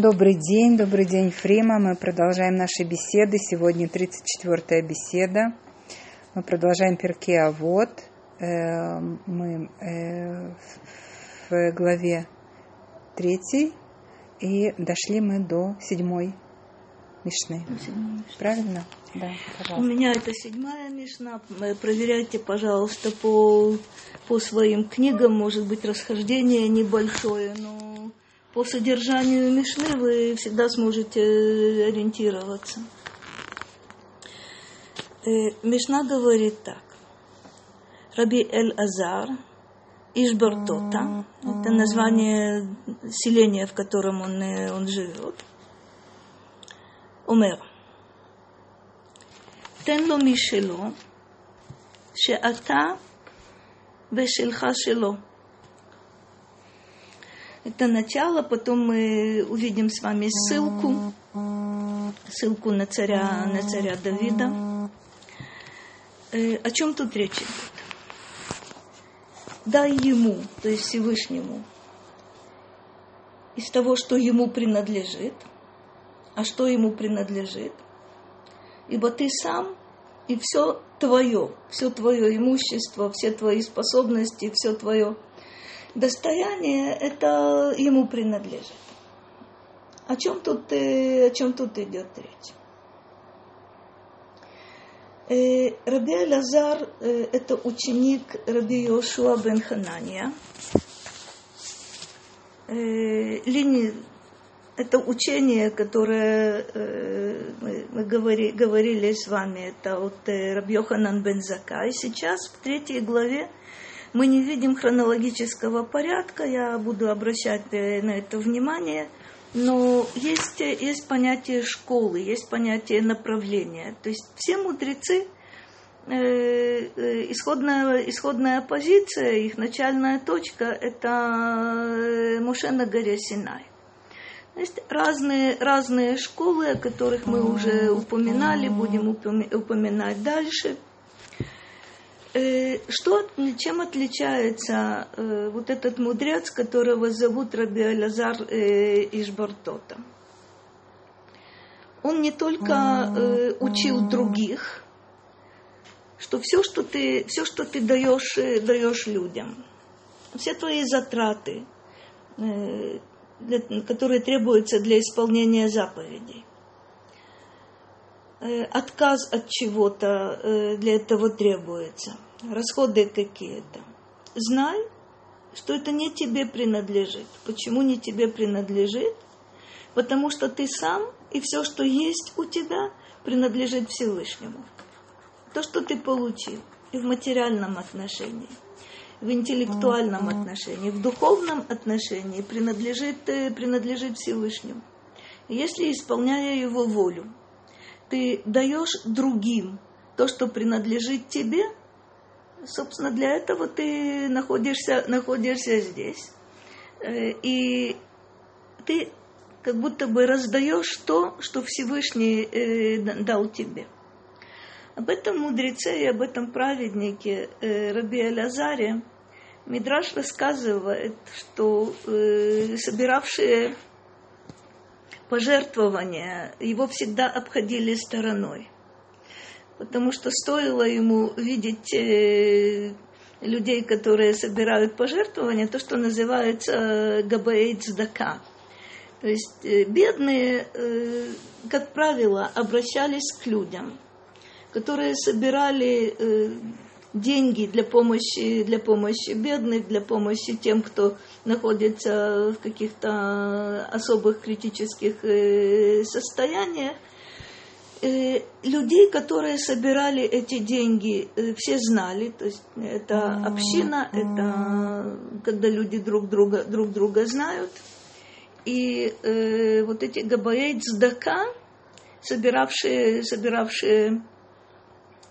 Добрый день, добрый день, Фрима. Мы продолжаем наши беседы. Сегодня 34-я беседа. Мы продолжаем перке А вот Мы э, в главе 3 и дошли мы до седьмой Мишны. Правильно? Да, пожалуйста. У меня это седьмая Мишна. Проверяйте, пожалуйста, по, по своим книгам. Может быть, расхождение небольшое, но по содержанию Мишны вы всегда сможете ориентироваться. Э, Мишна говорит так. Раби Эль Азар, Ишбартота, это название селения, в котором он, э, он живет. Умер. תן לו משלו, שאתה ושלך שלו. Это начало, потом мы увидим с вами ссылку, ссылку на царя, на царя Давида. Э, о чем тут речь идет? Дай ему, то есть Всевышнему, из того, что ему принадлежит. А что ему принадлежит – ибо ты сам и все твое, все твое имущество, все твои способности, все твое достояние, это ему принадлежит. О чем тут, э, о чем тут идет речь? Э, Раби Лазар э, – это ученик Раби Йошуа бен Ханания. Это учение, которое мы, мы говори, говорили с вами, это от э, Рабьоханан Бензака. И сейчас в третьей главе мы не видим хронологического порядка, я буду обращать э, на это внимание, но есть, есть понятие школы, есть понятие направления. То есть все мудрецы, э, э, исходная, исходная позиция, их начальная точка – это Моше на горе Синай. Есть разные, разные школы, о которых мы уже упоминали, будем упоминать дальше. Э, что, чем отличается э, вот этот мудрец, которого зовут Раби Алязар э, Ишбартота? Он не только учил других, что все, что ты, все, что ты даешь, даешь людям, все твои затраты, для, которые требуются для исполнения заповедей. Э, отказ от чего-то э, для этого требуется. Расходы какие-то. Знай, что это не тебе принадлежит. Почему не тебе принадлежит? Потому что ты сам и все, что есть у тебя, принадлежит Всевышнему. То, что ты получил и в материальном отношении – в интеллектуальном отношении, в духовном отношении принадлежит, э, принадлежит Всевышнему. Если, исполняя Его волю, ты даешь другим то, что принадлежит тебе, собственно, для этого ты находишься, находишься здесь. Э, и ты как будто бы раздаешь то, что Всевышний э, дал тебе. Об этом мудреце и об этом праведнике э, Раби Алязаре Мидраш рассказывает, что собиравшие пожертвования его всегда обходили стороной. Потому что стоило ему видеть э, людей, которые собирают пожертвования, то, что называется э. То есть э, бедные, э, как правило, обращались к людям – которые собирали э, деньги для помощи, для помощи бедных, для помощи тем, кто находится в каких-то особых критических э, состояниях. Э, людей, которые собирали эти деньги, э, все знали, то есть это община, это когда люди друг друга, друг друга знают. И э, вот эти габаэйт сдака, собиравшие, собиравшие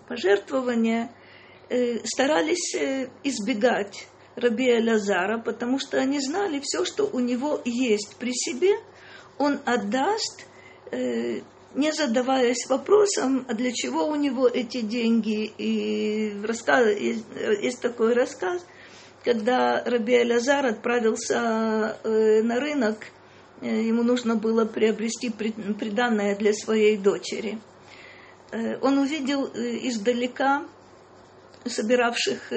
пожертвования, старались избегать Раби Лазара, потому что они знали все, что у него есть при себе, он отдаст, э, не задаваясь вопросом, а для чего у него эти деньги. И рассказ, есть, есть такой рассказ, когда Раби Лазар отправился на рынок э, ему нужно было приобрести приданное для своей дочери. Э, он увидел издалека собиравших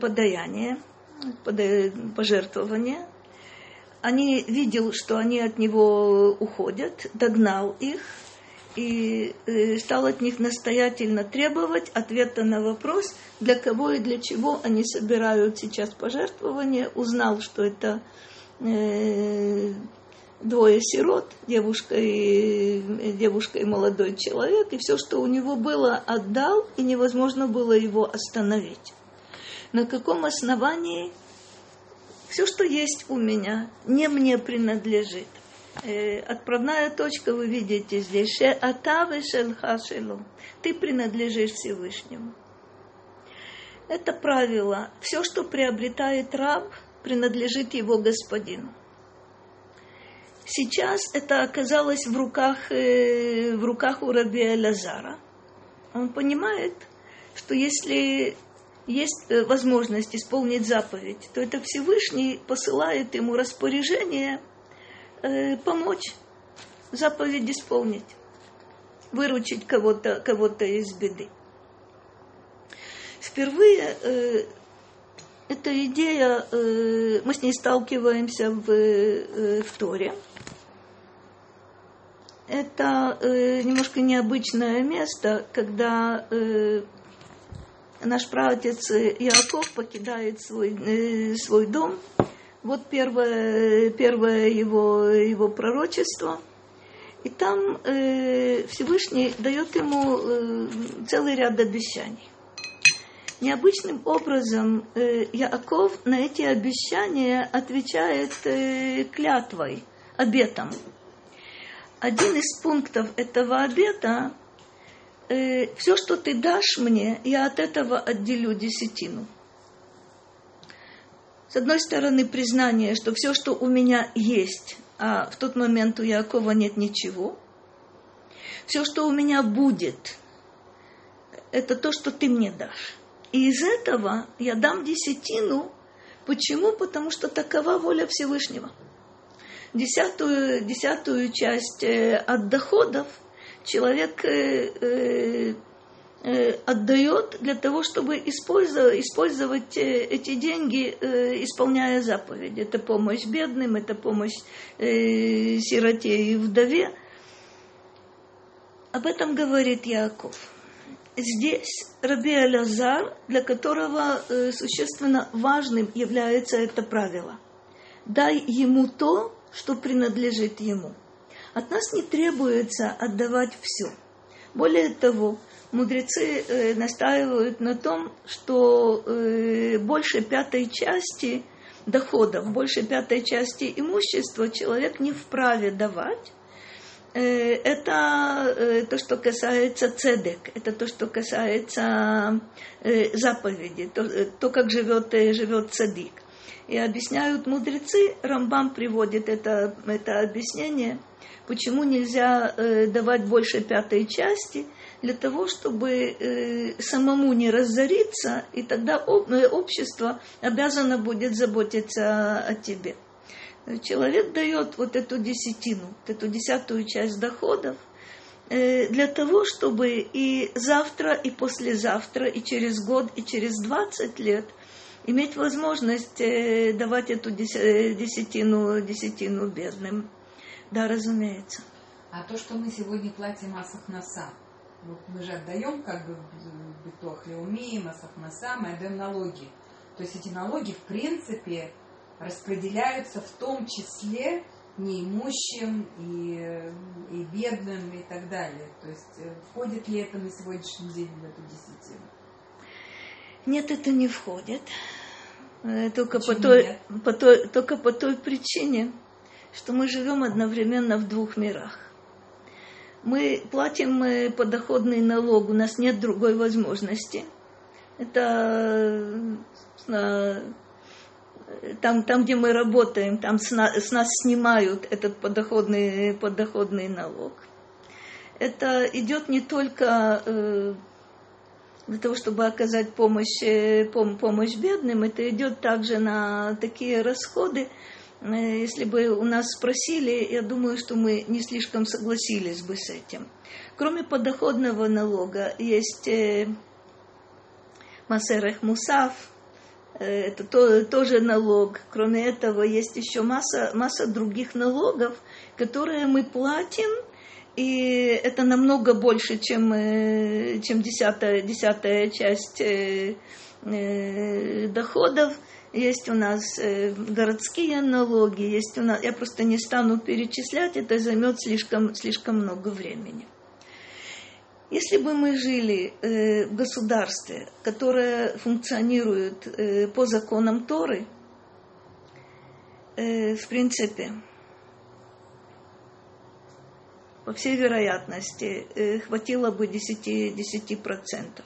подаяние, пожертвования. Они видел, что они от него уходят, догнал их – и э, стал от них настоятельно требовать ответа на вопрос, для кого и для чего они собирают сейчас пожертвования. Узнал, что это э, двое сирот, девушка и, девушка и молодой человек, и все, что у него было, отдал, и невозможно было его остановить. На каком основании все, что есть у меня, не мне принадлежит э, отправная точка вы видите здесь. Ше. Ты принадлежишь Всевышнему. Это правило. Все, что приобретает раб, принадлежит его господину. Сейчас это оказалось в руках, э, в руках у раби Лазара. Он понимает, что если есть э, возможность исполнить заповедь, то это Всевышний посылает ему распоряжение – э, помочь, заповедь исполнить, выручить кого-то кого из беды. Впервые э, эта идея, э, мы с ней сталкиваемся в, э, в Торе. Это э, немножко необычное место, когда э, наш праотец Иаков покидает свой, э, свой дом вот первое, первое его, его пророчество. И там э, Всевышний дает ему э, целый ряд обещаний. Необычным образом э, Яаков на эти обещания отвечает э, клятвой, обетом. Один из пунктов этого обета э, все, что ты дашь мне, я от этого отделю десятину. С одной стороны, признание, что все, что у меня есть, а в тот момент у Якова нет ничего, все, что у меня будет, это то, что ты мне дашь. И из этого я дам десятину. Почему? Потому что такова воля Всевышнего. Десятую, десятую часть э, от доходов человек э, э, Э, отдает для того, чтобы использовать, использовать э, эти деньги, э, исполняя заповеди. Это помощь бедным, это помощь сироте и вдове. Об этом говорит Яков. Здесь Раби Алязар, для которого существенно важным является это правило. Дай ему то, что принадлежит ему. От нас не требуется отдавать все. Более того, мудрецы э, настаивают на том, что э, больше пятой части доходов, больше пятой части имущества человек не вправе давать. Э, это э, то, что касается цедек, это то, что касается э, заповеди, то, э, то как живет, живет цадик. И объясняют мудрецы, Рамбам приводит это, это объяснение, почему нельзя давать больше пятой части – для того, чтобы э, самому не разориться, и тогда э, общество обязано будет заботиться о тебе. Человек дает вот эту десятину, вот эту десятую часть доходов, э, для того, чтобы и завтра, и послезавтра, и через год, и через 20 лет иметь возможность давать эту десятину, десятину бедным. Да, разумеется. А то, что мы сегодня платим массах носа, вот мы же отдаем как бы битох леуми, масахмаса, мы отдаем налоги. То есть эти налоги, в принципе, распределяются в том числе неимущим и, и бедным и так далее. То есть э, входит ли это на сегодняшний день в эту десятину? Нет, это не входит. Э, только по, той, по той, только по той причине, что мы живем одновременно в двух мирах мы платим подоходный налог, у нас нет другой возможности. Это э, там, там где мы работаем, там с, на, с нас снимают этот подоходный, подоходный налог. Это идет не только э, для того, чтобы оказать помощь, э, пом, помощь бедным, это идет также на такие расходы, Э, если бы у нас спросили, я думаю, что мы не слишком согласились бы с этим. Кроме подоходного налога есть э, Масерех Мусав, это то, тоже налог. Кроме этого, есть еще масса, масса других налогов, которые мы платим, и это намного больше, чем, чем десятая, десятая часть доходов. Есть у нас э, городские налоги, есть у нас, я просто не стану перечислять, это займет слишком, слишком много времени. Если бы мы жили э, в государстве, которое функционирует э, по законам Торы, в принципе, по всей вероятности, хватило бы 10%. 10%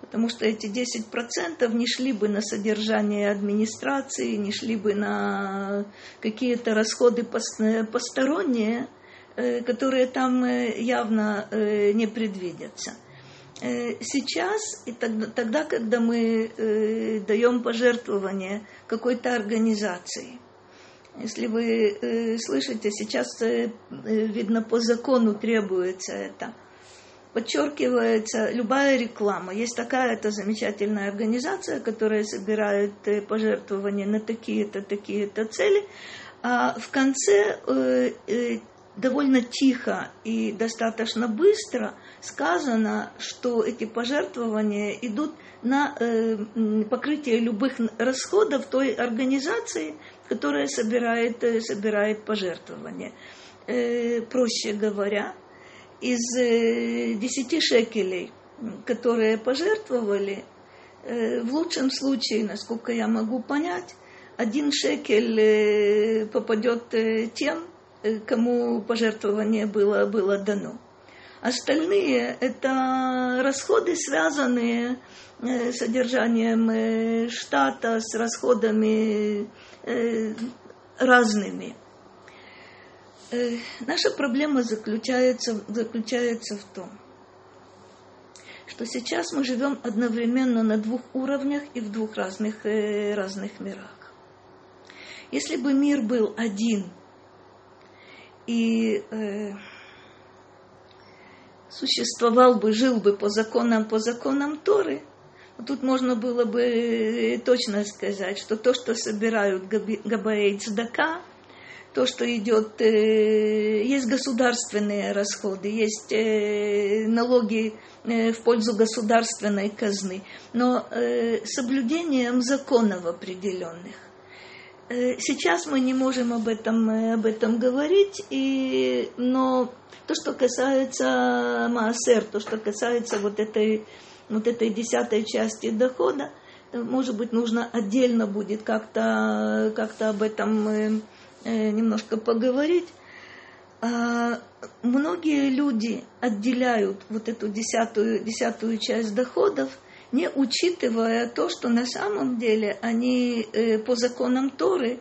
потому что эти 10% не шли бы на содержание администрации, не шли бы на какие-то расходы посторонние, э, которые там э, явно э, не предвидятся. Сейчас, и тогда когда мы даем пожертвование какой-то организации, если вы слышите, сейчас, видно, по закону требуется это – подчеркивается любая реклама. Есть такая-то замечательная организация, которая собирает э, пожертвования на такие-то, такие-то цели. А в конце э, э, довольно тихо и достаточно быстро сказано, что эти пожертвования идут на покрытие любых расходов той организации, которая собирает, собирает пожертвования. Проще говоря, из э, десяти шекелей, которые пожертвовали, э, в лучшем случае, насколько я могу понять, один шекель э, попадет тем, кому пожертвование было, было дано. Остальные – это расходы, связанные с содержанием штата, с расходами разными – Э, наша проблема заключается, заключается в том, что сейчас мы живем одновременно на двух уровнях и в двух разных, э, разных мирах. Если бы мир был один и э, существовал бы, жил бы по законам, по законам Торы, тут можно было бы э, точно сказать, что то, что собирают Габаэй Цдака – то, что идет, э, есть государственные расходы, есть э, налоги в пользу государственной казны, но соблюдением законов определенных. Сейчас мы не можем об этом, об этом говорить, и, но то, что касается Маасер, то, что касается вот этой, вот этой десятой части дохода, может быть, нужно отдельно будет как-то как об этом Э, немножко поговорить. А, многие люди отделяют вот эту десятую, десятую часть доходов, не учитывая то, что на самом деле они э, по законам Торы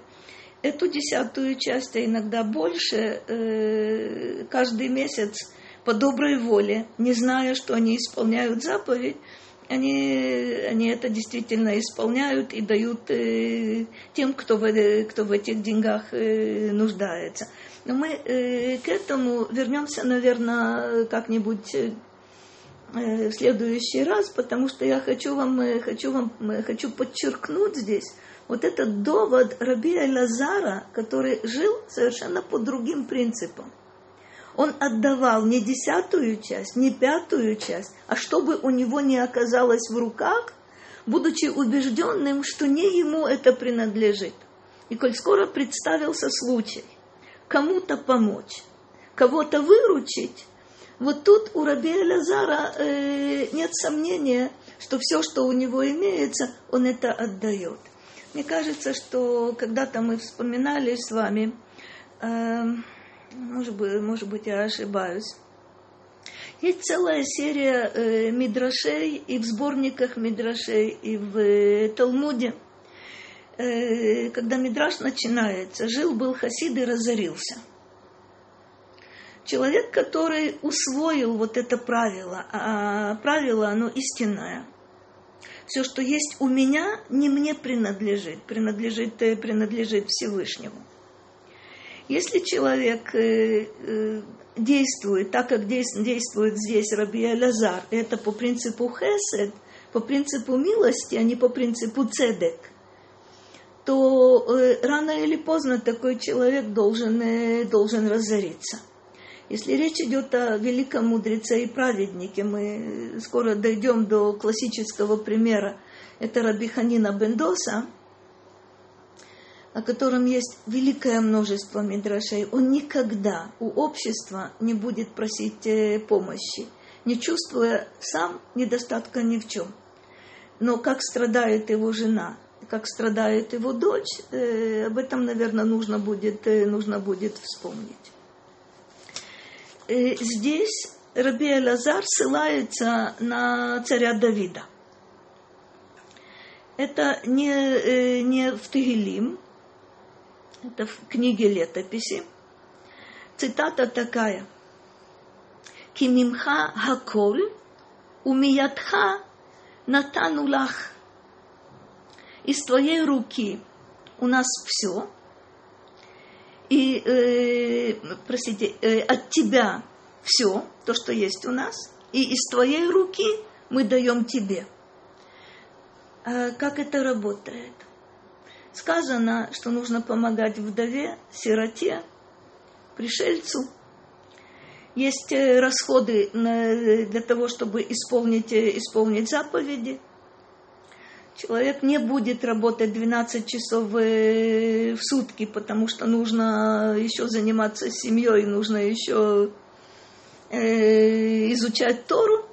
эту десятую часть, а иногда больше, э, каждый месяц по доброй воле, не зная, что они исполняют заповедь, они, они это действительно исполняют и дают э, тем, кто в, кто в этих деньгах э, нуждается. Но мы э, к этому вернемся, наверное, как-нибудь э, в следующий раз, потому что я хочу вам, э, хочу вам э, хочу подчеркнуть здесь вот этот довод Раби Лазара, который жил совершенно по другим принципам он отдавал не десятую часть, не пятую часть, а чтобы у него не оказалось в руках, будучи убежденным, что не ему это принадлежит. И коль скоро представился случай кому-то помочь, кого-то выручить, вот тут у Раби Лазара э, нет сомнения, что все, что у него имеется, он это отдает. Мне кажется, что когда-то мы вспоминали с вами э, может быть, может быть, я ошибаюсь. Есть целая серия э, мидрашей и в сборниках мидрашей, и в э, Талмуде. Э, когда мидраш начинается, жил-был хасид и разорился. Человек, который усвоил вот это правило, а правило оно истинное. Все, что есть у меня, не мне принадлежит, принадлежит, э, принадлежит Всевышнему. Если человек э, э, действует так, как действует здесь Раби Лазар, это по принципу хесед, по принципу милости, а не по принципу цедек, то рано или поздно такой человек должен, должен разориться – если речь идет о великом мудреце и праведнике, мы скоро дойдем до классического примера. Это Раби Ханина Бендоса, о котором есть великое множество мидрашей. Он никогда у общества не будет просить э, помощи, не чувствуя сам недостатка ни в чем. Но как страдает его жена, как страдает его дочь, э, об этом, наверное, нужно будет, э, нужно будет вспомнить. Здесь Раби Элазар ссылается на царя Давида. Это не, не в Тегелим, это в книге летописи. Цитата такая. Кимимха хаколь умиятха натанулах. Из твоей руки у нас все, и, э, простите, э, от тебя все, то, что есть у нас, и из твоей руки мы даем тебе. А как это работает? Сказано, что нужно помогать вдове, сироте, пришельцу. Есть э, расходы для того, чтобы исполнить, э, исполнить заповеди – человек не будет работать 12 часов э, в сутки, потому что нужно еще заниматься семьей, нужно еще э, изучать Тору.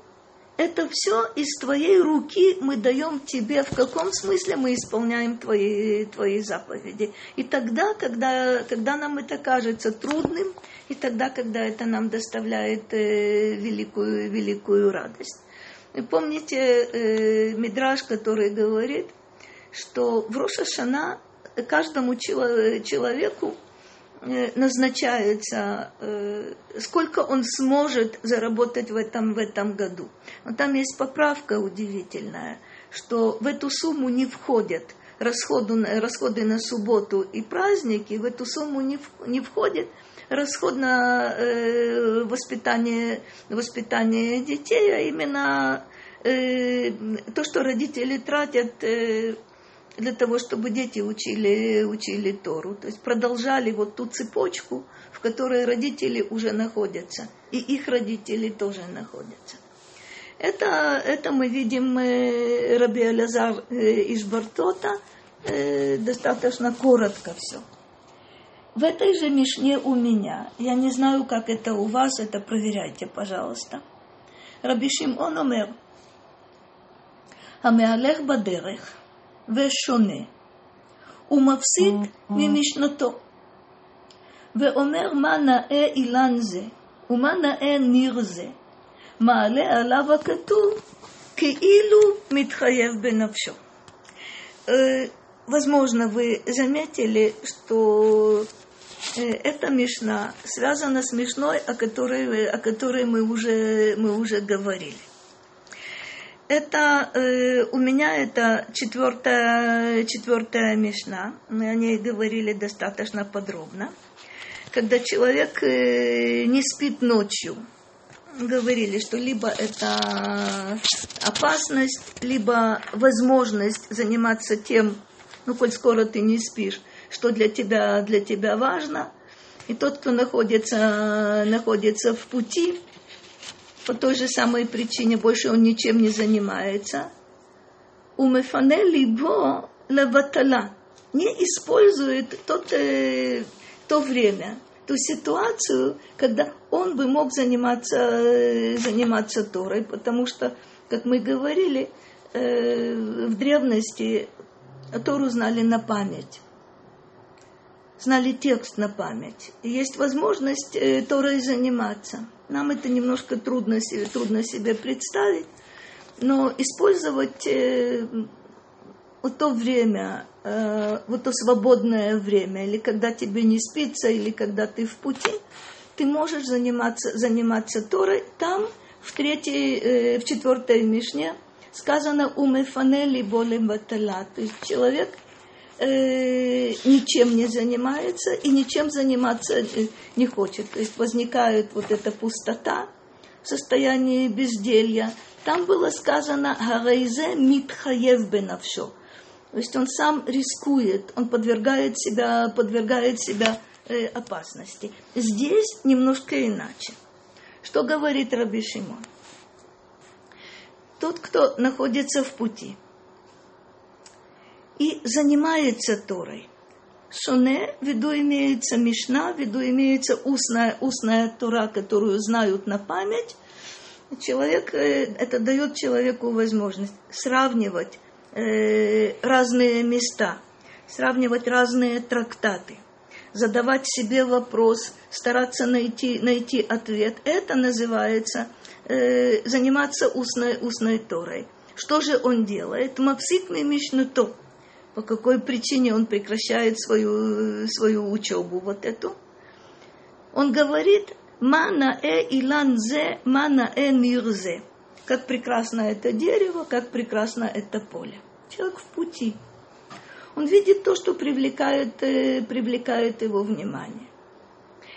Это все из твоей руки мы даем тебе. В каком смысле мы исполняем твои, твои заповеди? И тогда, когда, когда нам это кажется трудным, и тогда, когда это нам доставляет э, великую, великую радость. Вы помните э, Мидраж, который говорит, что в Рошашана каждому человеку э, назначается, э, сколько он сможет заработать в этом, в этом году. Но там есть поправка удивительная, что в эту сумму не входят расходы, расходы на субботу и праздники, в эту сумму не, не входит расход на э, воспитание, воспитание детей, а именно э, то, что родители тратят э, для того, чтобы дети учили, учили Тору. То есть продолжали вот ту цепочку, в которой родители уже находятся, и их родители тоже находятся. Это, это мы видим э, Раби Алязар э, из Бартота, э, достаточно коротко все. В этой же Мишне у меня, я не знаю, как это у вас, это проверяйте, пожалуйста. Раби Шимон Омер, Амеалех Бадерех – ושונה, ומפסיק ממשנתו, ואומר מה נאה אילן זה, ומה נאה ניר זה, מעלה עליו הכתוב, כאילו מתחייב בנפשו. Возможно, вы заметили, что эта мишна связана с мишной, о которой, о которой мы, уже, мы уже говорили. Это э, у меня это четвертая, четвертая мишна. Мы о ней говорили достаточно подробно. Когда человек э, не спит ночью, говорили, что либо это опасность, либо возможность заниматься тем, ну, коль скоро ты не спишь, что для тебя, для тебя важно. И тот, кто находится, находится в пути, по той же самой причине больше он ничем не занимается. У Мефане либо леватала не использует тот, э, то время, ту ситуацию, когда он бы мог заниматься, э, заниматься Торой, потому что, как мы говорили, э, в древности Тору знали на память знали текст на память. И есть возможность э, Торой заниматься. Нам это немножко трудно, трудно себе представить, но использовать э, вот то время, э, вот то свободное время, или когда тебе не спится, или когда ты в пути, ты можешь заниматься, заниматься Торой там, в третьей, э, в четвертой Мишне, сказано умефанели болем батала. То есть человек э, ничем не занимается и ничем заниматься э, не хочет. То есть возникает вот эта пустота в состоянии безделья. Там было сказано «Гарайзе митхаев бенавшо». То есть он сам рискует, он подвергает себя, подвергает себя э, опасности. Здесь немножко иначе. Что говорит Раби Шимон? Тот, кто находится в пути и занимается Торой, Шоне, в виду имеется Мишна, в виду имеется устная, устная Тора, которую знают на память. Человек, э, это дает человеку возможность сравнивать э, разные места, сравнивать разные трактаты, задавать себе вопрос, стараться найти, найти ответ. Это называется э, заниматься устной, устной Торой. Что же он делает? Мапсик мишнуто. По какой причине он прекращает свою, свою учебу вот эту? Он говорит, мана э иланзе, мана э мирзе как прекрасно это дерево, как прекрасно это поле. Человек в пути. Он видит то, что привлекает, э, привлекает его внимание.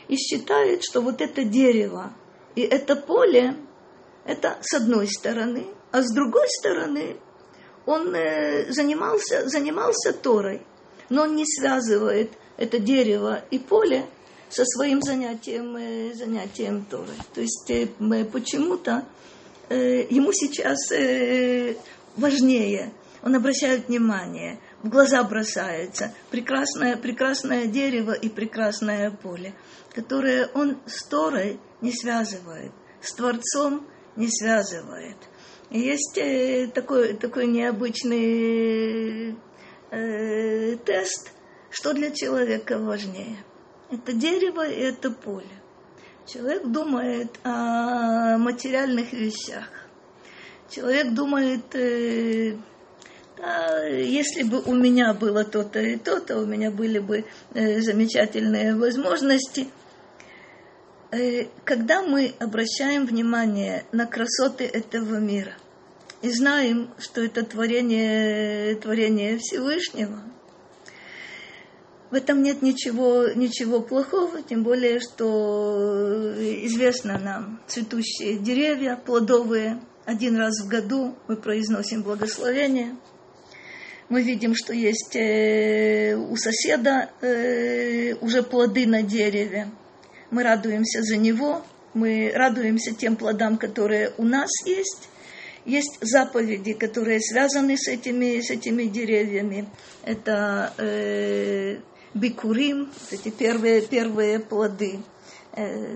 И считает, что вот это дерево и это поле, это с одной стороны, а с другой стороны он э, занимался, занимался Торой, но он не связывает это дерево и поле со своим занятием, э, занятием Торой. То есть почему-то э, ему сейчас важнее, он обращает внимание, в глаза бросается прекрасное, прекрасное дерево и прекрасное поле, которое он с Торой не связывает, с Творцом не связывает. Есть э, такой, такой необычный э, тест, что для человека важнее. Это дерево и это поле. Человек думает о материальных вещах. Человек думает, э, да, если бы у меня было то-то и то-то, у меня были бы замечательные возможности. Э, когда мы обращаем внимание на красоты этого мира и знаем, что это творение, творение Всевышнего – в этом нет ничего, ничего плохого, тем более, что известно нам цветущие деревья, плодовые. Один раз в году мы произносим благословение. Мы видим, что есть э, у соседа э, уже плоды на дереве. Мы радуемся за него, мы радуемся тем плодам, которые у нас есть. Есть заповеди, которые связаны с этими, с этими деревьями. Это э, бикурим, эти первые, первые плоды э,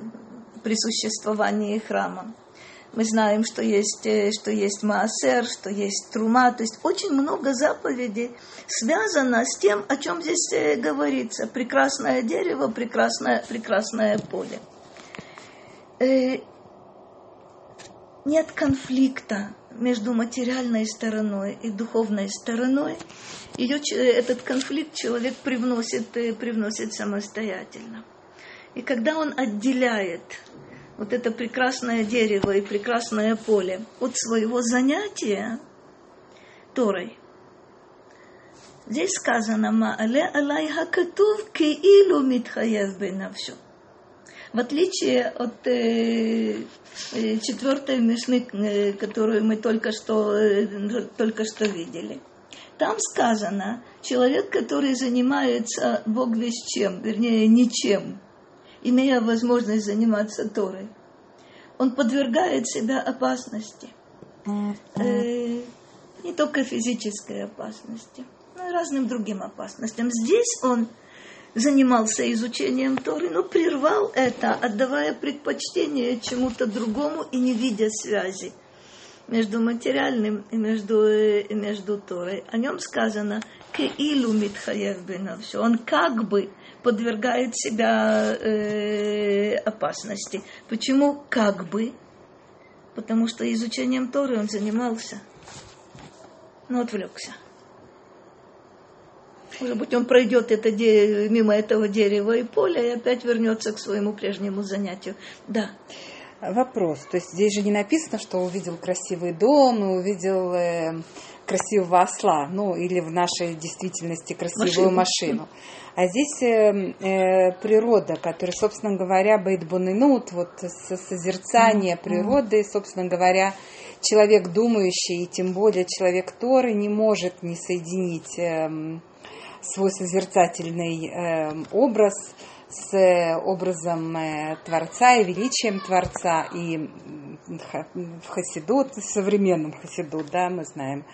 при существовании храма. Мы знаем, что есть, э, что есть маасер, что есть трума. То есть очень много заповедей связано с тем, о чем здесь э, говорится. Прекрасное дерево, прекрасное, прекрасное поле. Э, нет конфликта между материальной стороной и духовной стороной, ее, этот конфликт человек привносит, привносит самостоятельно. И когда он отделяет вот это прекрасное дерево и прекрасное поле от своего занятия Торой, здесь сказано «Ма'але алай хакатув кеилу митхаев бенавшо». В отличие от э, э, четвертой мишны, э, которую мы только что, э, только что видели. Там сказано, человек, который занимается Бог весь чем, вернее, ничем, имея возможность заниматься Торой, он подвергает себя опасности. Э, не только физической опасности, но и разным другим опасностям. Здесь он занимался изучением Торы, но прервал это, отдавая предпочтение чему-то другому и не видя связи между материальным и между, и между Торой. О нем сказано «Кеилу митхаев все. Он как бы подвергает себя э, опасности. Почему как бы? Потому что изучением Торы он занимался, но отвлекся. Может быть, он пройдет это мимо этого дерева и поля и опять вернется к своему прежнему занятию. Да. Вопрос. То есть здесь же не написано, что увидел красивый дом увидел э, красивого осла, ну или в нашей действительности красивую машину. машину. А здесь э, э, природа, которая, собственно говоря, бейтбонинут, вот созерцание mm-hmm. природы, собственно говоря, человек думающий, и тем более человек Торы не может не соединить э, свой созерцательный э, образ с образом э, Творца и величием Творца. И в Хасидут, в современном Хасидут, да, мы знаем,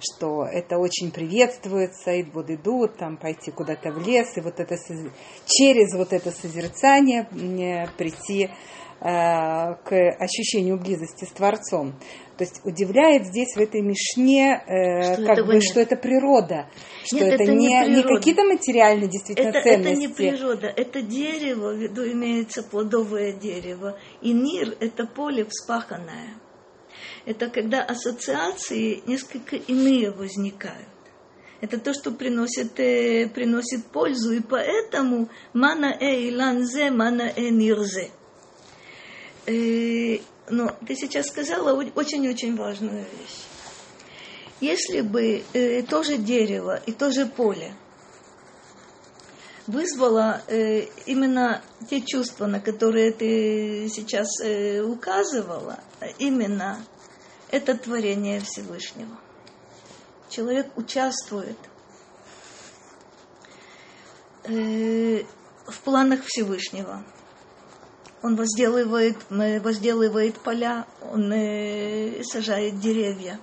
что это очень приветствуется, и идут, там, пойти куда-то в лес, и вот это, через вот это созерцание э, прийти к ощущению близости с Творцом. То есть удивляет здесь в этой мишне, э, что как бы, нет. что это природа, что нет, это, это не, не, не какие-то материальные действительно это, ценности. Это не природа, это дерево, в виду имеется плодовое дерево, и мир – это поле вспаханное. Это когда ассоциации несколько иные возникают. Это то, что приносит, э, приносит пользу, и поэтому мана э иланзе, мана э нирзе – Э, но ты сейчас сказала очень-очень важную вещь. Если бы э, то же дерево и то же поле вызвало э, именно те чувства, на которые ты сейчас э, указывала, именно это творение Всевышнего. Человек участвует э, в планах Всевышнего – он возделывает, возделывает поля, он э, сажает деревья.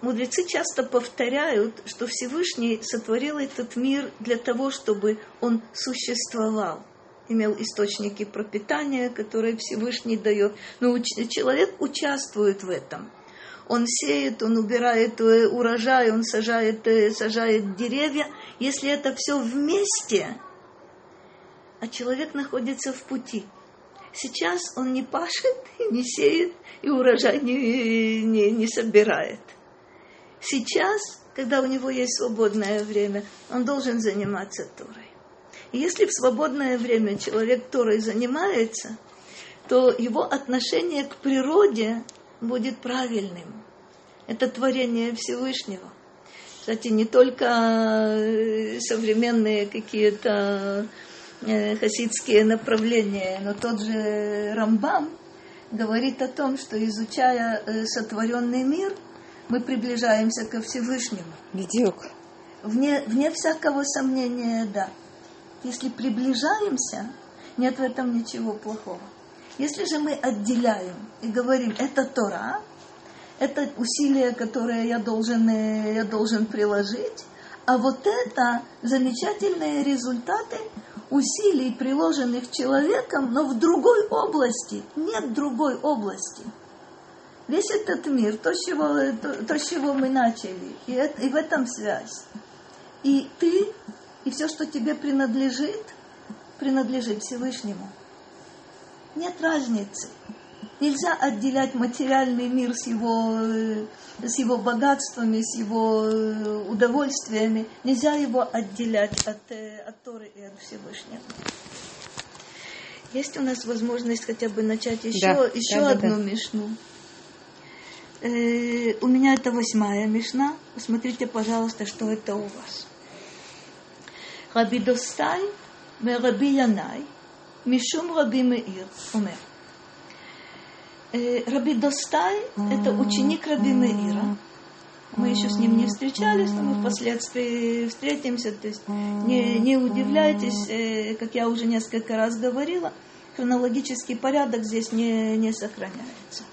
Мудрецы часто повторяют, что Всевышний сотворил этот мир для того, чтобы он существовал, имел источники пропитания, которые Всевышний дает. Но человек участвует в этом. Он сеет, он убирает э, урожай, он сажает, э, сажает деревья. Если это все вместе, а человек находится в пути. Сейчас он не пашет, не сеет и урожай не, не, не собирает. Сейчас, когда у него есть свободное время, он должен заниматься Торой. И если в свободное время человек Торой занимается, то его отношение к природе будет правильным. Это творение Всевышнего. Кстати, не только э, современные какие-то хасидские направления, но тот же Рамбам говорит о том, что изучая э, сотворенный мир, мы приближаемся ко Всевышнему. Бедюк. Вне, вне всякого сомнения, да. Если приближаемся, нет в этом ничего плохого. Если же мы отделяем и говорим, это Тора, это усилие, которое я должен, э, я должен приложить, а вот это замечательные результаты, усилий, приложенных человеком, но в другой области. Нет другой области. Весь этот мир, то, чего, то, то, с чего мы начали, и, это, и в этом связь. И ты, и все, что тебе принадлежит, принадлежит Всевышнему. Нет разницы. Нельзя отделять материальный мир с его, э, с его богатствами, с его э, удовольствиями. Нельзя его отделять от, э, от Торы и от Всевышнего. Есть у нас возможность хотя бы начать еще, да, еще да, одну да. мишну. Э, у меня это восьмая мишна. Посмотрите, пожалуйста, что это у вас. Раби Достай, Раби Янай, Мишум Раби Меир, умер. Э, Раби Достай – это ученик Раби Меира. Мы еще с ним не встречались, но мы впоследствии встретимся. То есть не, не удивляйтесь, э, как я уже несколько раз говорила, хронологический порядок здесь не, не сохраняется.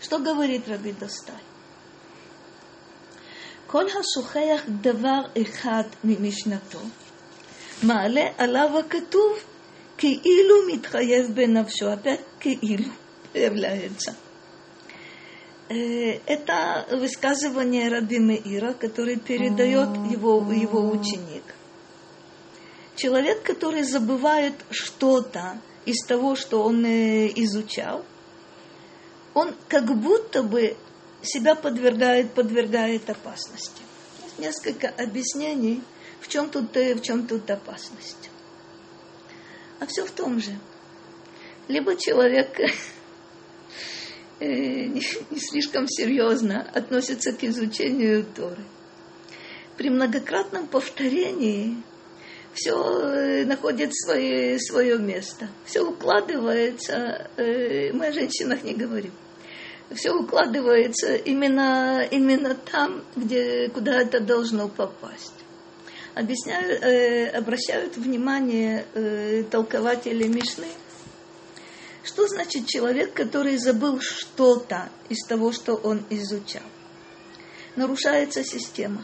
Что говорит Раби Достай? כל השוכח דבר אחד ממשנתו, מעלה עליו הכתוב כאילו מתחייב בנפשו, опять כאילו является. Это высказывание Раби Меира, который передает его, его ученик. Человек, который забывает что-то из того, что он изучал, он как будто бы себя подвергает, подвергает опасности. Есть несколько объяснений, в чем тут, в чем тут опасность. А все в том же – либо человек э, не слишком серьезно относится к изучению Торы. При многократном повторении все э, находит свое, свое место, все укладывается, э, мы о женщинах не говорим, все укладывается именно, именно там, где, куда это должно попасть. Объясняют, обращают внимание толкователи Мишны, что значит человек, который забыл что-то из того, что он изучал. Нарушается система.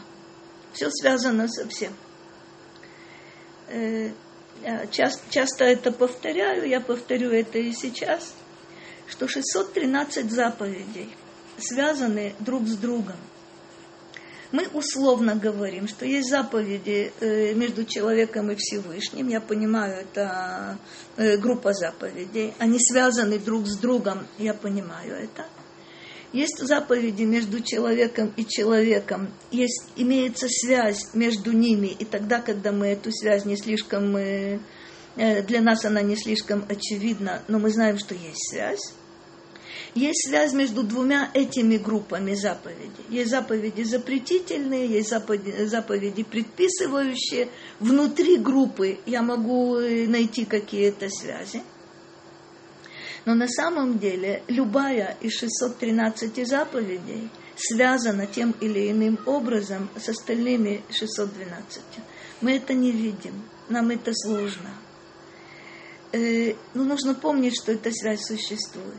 Все связано со всем. Э, часто, часто это повторяю, я повторю это и сейчас, что 613 заповедей связаны друг с другом. Мы условно говорим, что есть заповеди э, между человеком и Всевышним. Я понимаю, это э, группа заповедей. Они связаны друг с другом, я понимаю это. Есть заповеди между человеком и человеком, есть, имеется связь между ними, и тогда, когда мы эту связь не слишком, э, для нас она не слишком очевидна, но мы знаем, что есть связь. Есть связь между двумя этими группами заповедей. Есть заповеди запретительные, есть заповеди, предписывающие. Внутри группы я могу э, найти какие-то связи. Но на самом деле любая из 613 заповедей связана тем или иным образом с остальными 612. Мы это не видим, нам это сложно. Э, но нужно помнить, что эта связь существует.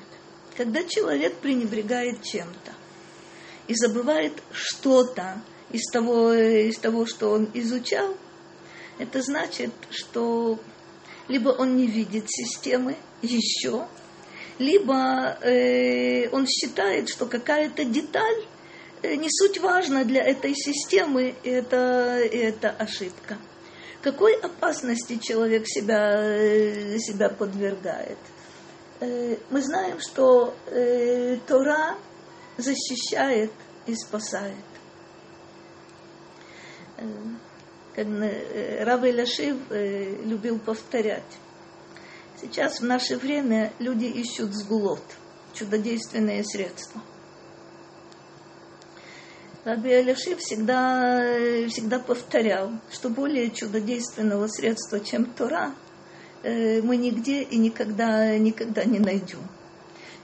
Когда человек пренебрегает чем-то и забывает что-то из того, из того, что он изучал, это значит, что либо он не видит системы еще, либо э, он считает, что какая-то деталь э, не суть важна для этой системы, и это, и это ошибка. Какой опасности человек себя, э, себя подвергает? Э, мы знаем, что э, Тора защищает и спасает. Э, как э, Рав Иляшив э, любил повторять, Сейчас в наше время люди ищут сгулот, чудодейственные средства. Раби Алиши всегда, всегда повторял, что более чудодейственного средства, чем Тора, э, мы нигде и никогда, никогда не найдем.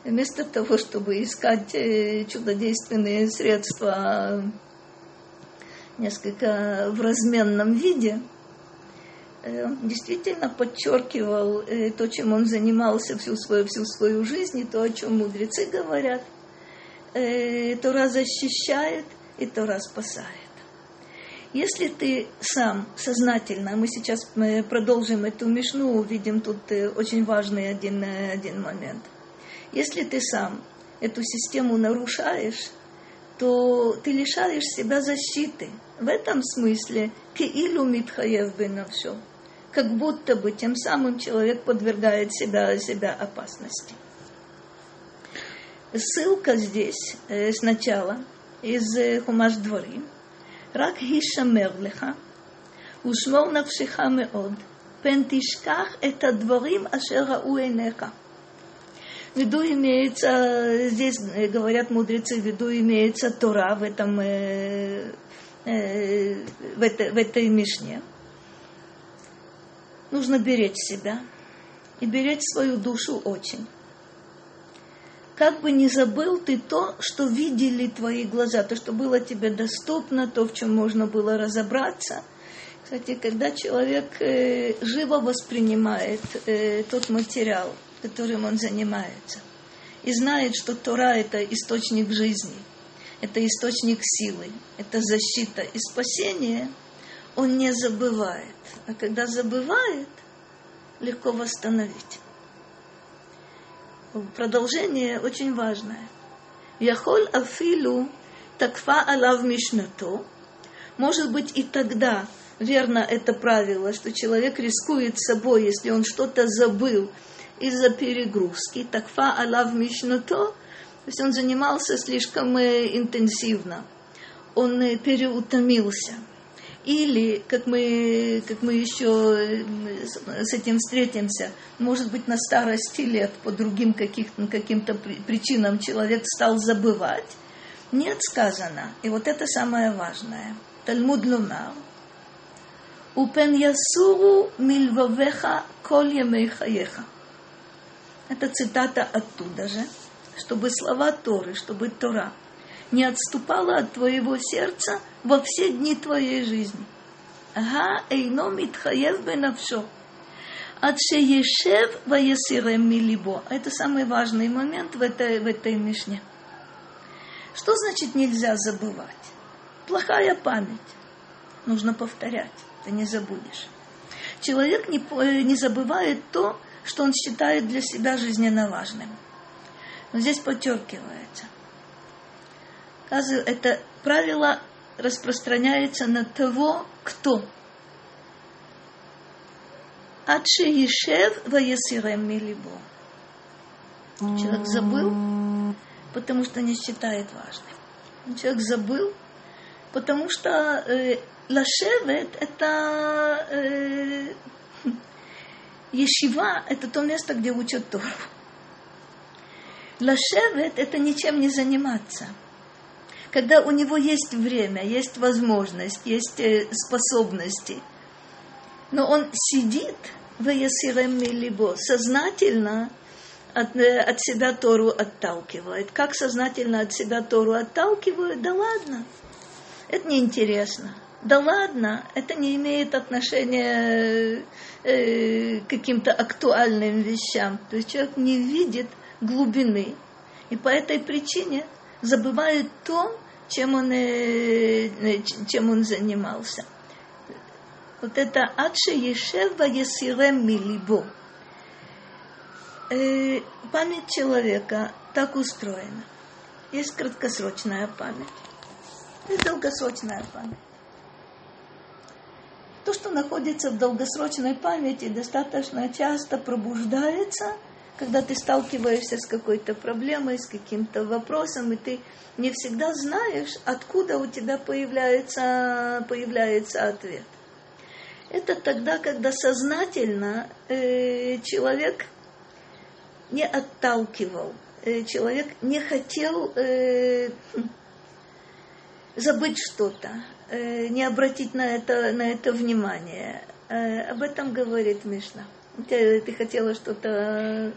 Вместо того, чтобы искать э, чудодейственные средства несколько в разменном виде – Э, действительно подчеркивал э, то, чем он занимался всю свою, всю свою жизнь, и то, о чем мудрецы говорят. Э, Тора защищает, и Тора спасает. Если ты сам сознательно, мы сейчас продолжим эту мишну, увидим тут очень важный один, один момент. Если ты сам эту систему нарушаешь, то ты лишаешь себя защиты. В этом смысле кеилу митхаев бенавшо как будто бы тем самым человек подвергает себя, себя опасности. Ссылка здесь э, сначала из э, Хумаш Дворим. רק הישמר לך ושמור נפשך מאוד, פן תשכח את הדברים אשר ראו עיניך. В виду имеется, здесь э, говорят мудрецы, в виду имеется Тора в, этом, э, э, в, это, в этой Мишне нужно беречь себя и беречь свою душу очень. Как бы не забыл ты то, что видели твои глаза, то, что было тебе доступно, то, в чем можно было разобраться. Кстати, когда человек э, живо воспринимает э, тот материал, которым он занимается, и знает, что Тора – это источник жизни, это источник силы, это защита и спасение – он не забывает. А когда забывает, легко восстановить. Продолжение очень важное. Яхоль афилу такфа алав мишнато. Может быть и тогда верно это правило, что человек рискует собой, если он что-то забыл из-за перегрузки. Такфа алав мишнато, то есть он занимался слишком э, интенсивно. Он э, переутомился – Или, как мы, как мы еще с этим встретимся, может быть, на старости лет по другим каким-то причинам человек стал забывать. Нет сказано. И вот это самое важное. Талмуд Лумар. Упен ясуру мильвавеха коль ямейхаеха. Это цитата оттуда же, чтобы слова Торы, чтобы Тора не отступала от твоего сердца во все дни твоей жизни. Ага, эйно митхаев бенавшо. От шеешев ваесирем милибо. Это самый важный момент в этой, в этой мишне. Что значит нельзя забывать? Плохая память. Нужно повторять, ты не забудешь. Человек не, не забывает то, что он считает для себя жизненно важным. Но здесь подчеркивается. Это правило распространяется на того, кто. Адши Ешев Ваесирем Милибо. Человек забыл, потому что не считает важным. Человек забыл, потому что э, лашевет это э, Ешива – это то место, где учат Тору. Лашевет – это ничем не заниматься. Когда у него есть время, есть возможность, есть э, способности, но он сидит в Ясирем либо сознательно от, э, от себя Тору отталкивает. Как сознательно от себя Тору отталкивают? Да ладно, это неинтересно да ладно, это не имеет отношения э, к каким-то актуальным вещам. То есть человек не видит глубины. И по этой причине забывает то, чем он, э, э чем он занимался. Вот это «Адше ешева есирем милибо». Э, память человека так устроена. Есть краткосрочная память и долгосрочная память. То, что находится в долгосрочной памяти, достаточно часто пробуждается, когда ты сталкиваешься с какой-то проблемой, с каким-то вопросом, и ты не всегда знаешь, откуда у тебя появляется, появляется ответ. Это тогда, когда сознательно э, человек не отталкивал, э, человек не хотел э, забыть что-то, Э, не обратить на это, на это внимание. Э, об этом говорит Мишна. Ты хотела что-то...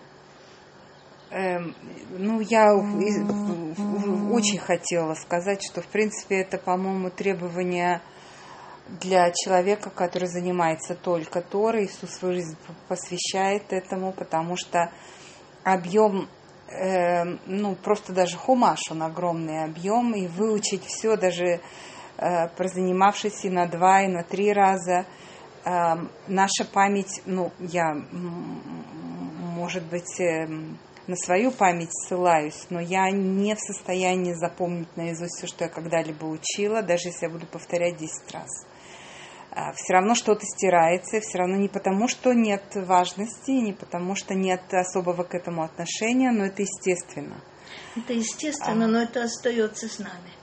Эм, ну, я очень хотела сказать, что, в принципе, это, по-моему, требование для человека, который занимается только Торой, всю свою жизнь посвящает этому, потому что объем, э, ну, просто даже хумаш, он огромный объем, и выучить все, даже Э, прозанимавшись и на два, и на три раза. Э, наша память, ну, я, может быть, на свою память ссылаюсь, но я не в состоянии запомнить наизусть все, что я когда-либо учила, даже если я буду повторять 10 раз. Все равно что-то стирается, все равно не потому, что нет важности, не потому, что нет особого к этому отношения, но это естественно. Это естественно, а. но это остается с нами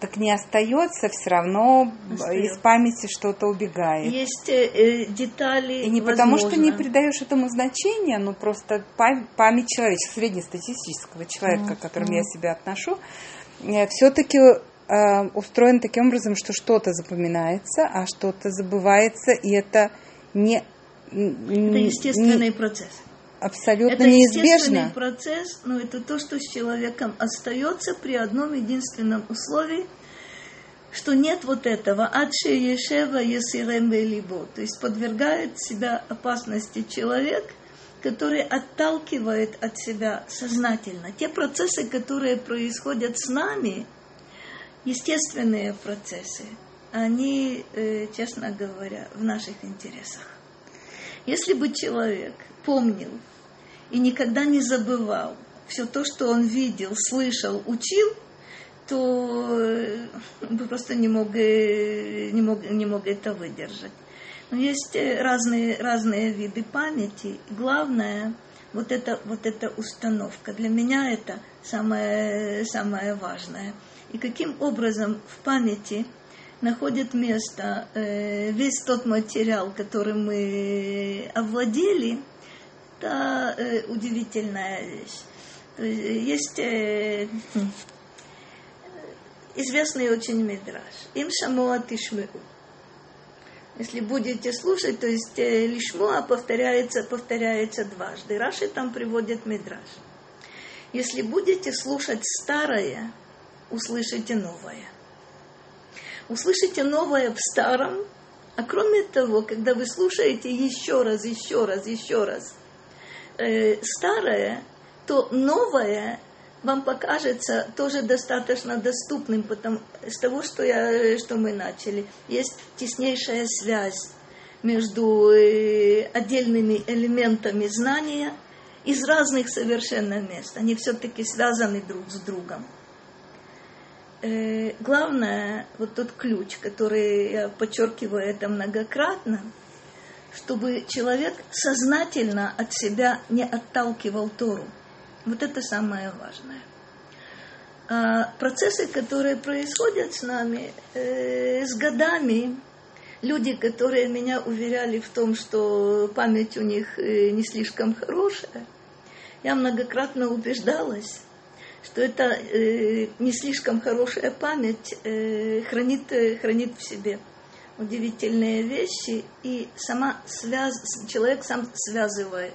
так не остается, все равно остается. из памяти что-то убегает. Есть э, детали. И не возможно. потому, что не придаешь этому значения, но просто память человеческого, среднестатистического человека, к которому я себя отношу, э, все-таки э, устроен таким образом, что что-то запоминается, а что-то забывается, и это не... Это естественный не, процесс абсолютно это неизбежно. процесс, но это то, что с человеком остается при одном единственном условии, что нет вот этого адше ешева есирем либо, то есть подвергает себя опасности человек, который отталкивает от себя сознательно. Те процессы, которые происходят с нами, естественные процессы, они, э, честно говоря, в наших интересах. Если бы человек помнил и никогда не забывал все то, что он видел, слышал, учил, то э, бы просто не мог, э, не мог, не мог это выдержать. Но есть э, разные, разные виды памяти. Главное, вот эта, вот эта установка. Для меня это самое, самое важное. И каким образом в памяти находит место весь тот материал, которым мы овладели, это э, удивительная вещь. Есть э, хм, известный очень мидраж. Им шамоа тишмеу. Если будете слушать, то есть э, лишмоа повторяется, повторяется дважды. Раши там приводит мидраж. Если будете слушать старое, услышите новое. Услышите новое в старом, а кроме того, когда вы слушаете еще раз, еще раз, еще раз э, старое, то новое вам покажется тоже достаточно доступным, потому с того, что, я, что мы начали. Есть теснейшая связь между э, отдельными элементами знания из разных совершенно мест. Они все-таки связаны друг с другом. Э, главное, вот тот ключ, который я подчеркиваю это многократно, чтобы человек сознательно от себя не отталкивал Тору – вот это самое важное. А процессы, которые происходят с нами, э, с годами, люди, которые меня уверяли в том, что память у них э, не слишком хорошая, я многократно убеждалась, что это э, не слишком хорошая память э, хранит, э, хранит в себе удивительные вещи, и сама связ, человек сам связывает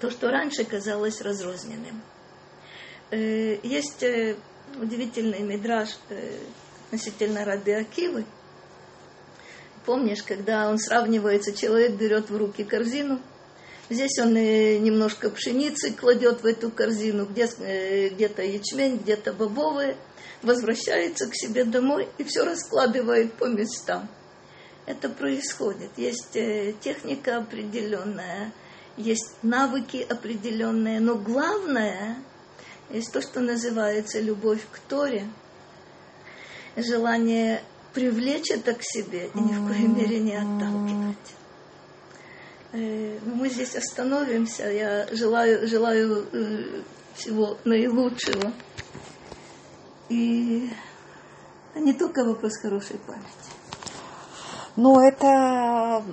то, что раньше казалось разрозненным. Э, есть э, удивительный мидраж э, относительно Раби Акивы. Помнишь, когда он сравнивается, человек берет в руки корзину, здесь он немножко пшеницы кладет в эту корзину, где-то ячмень, где-то бобовые, возвращается к себе домой и все раскладывает по местам. Это происходит. Есть техника определенная – есть навыки определенные, но главное есть то, что называется любовь к Торе, желание привлечь это к себе и ни в коей мере не отталкивать. Э, мы здесь остановимся. Я желаю, желаю э, всего наилучшего. И не только вопрос хорошей памяти. Но это,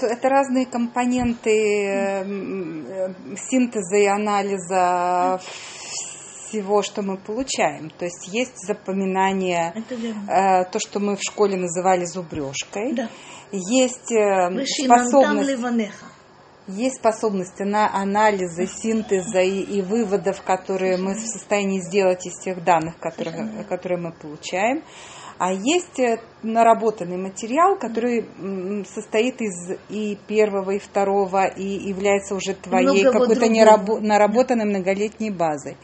это разные компоненты синтеза и анализа всего, что мы получаем. То есть есть запоминание, э, то, что мы в школе называли зубрежкой. Да. Есть э, способность, есть способность на анализы, синтеза и, и выводов, которые мы в состоянии сделать из тех данных, которые, которые мы получаем. А есть э, наработанный материал, который состоит из и первого, и второго, и является уже твоей какой-то нерабо- наработанной многолетней базой.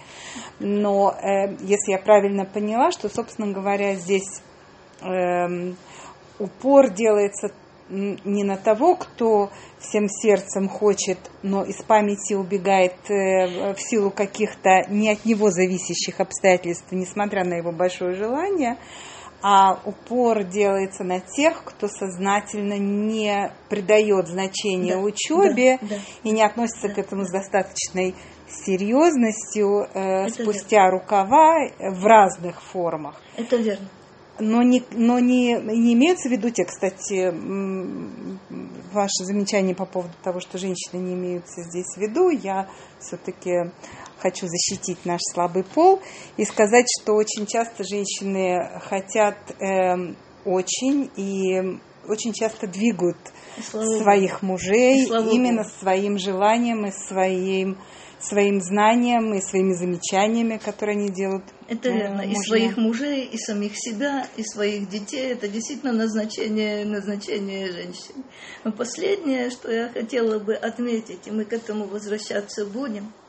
Но э, если я правильно поняла, что, собственно говоря, здесь э, упор делается не на того, кто всем сердцем хочет, но из памяти убегает э, в силу каких-то не от него зависящих обстоятельств, несмотря на его большое желание, а упор делается на тех, кто сознательно не придает значения да, учебе да, да. и не относится да, к этому с достаточной серьезностью э, спустя верно. рукава в разных формах. Это верно. Но, не, но не, не имеется в виду те, кстати, ваше замечание по поводу того, что женщины не имеются здесь в виду. Я все-таки хочу защитить наш слабый пол и сказать, что очень часто женщины хотят э, очень и очень часто двигают своих мужей именно своим желанием и своим своим знанием и своими замечаниями, которые они делают. Это э, верно. Мужья. И своих мужей, и самих себя, и своих детей. Это действительно назначение, назначение женщин. Но последнее, что я хотела бы отметить, и мы к этому возвращаться будем –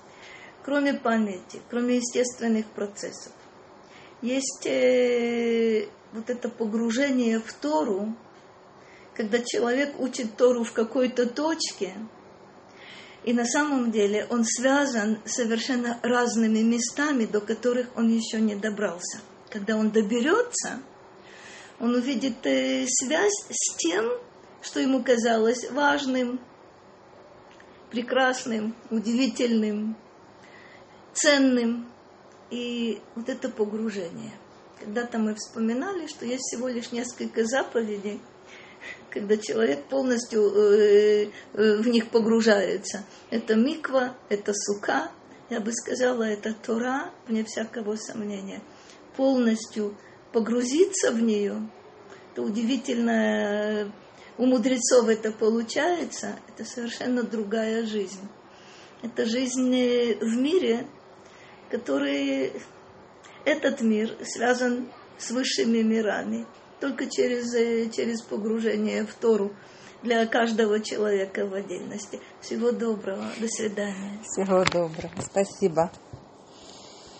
кроме памяти, кроме естественных процессов. Есть э, вот это погружение в Тору, когда человек учит Тору в какой-то точке, и на самом деле он связан совершенно разными местами, до которых он еще не добрался. Когда он доберется, он увидит э, связь с тем, что ему казалось важным, прекрасным, удивительным, ценным. И вот это погружение. Когда-то мы вспоминали, что есть всего лишь несколько заповедей, когда человек полностью э, э, в них погружается. Это миква, это сука, я бы сказала, это Тора, вне всякого сомнения. Полностью погрузиться в нее, это удивительно, у мудрецов это получается, это совершенно другая жизнь. Это жизнь в мире, который этот мир связан с высшими мирами, только через, э, через погружение в Тору для каждого человека в отдельности. Всего доброго. До свидания. Всего доброго. Спасибо.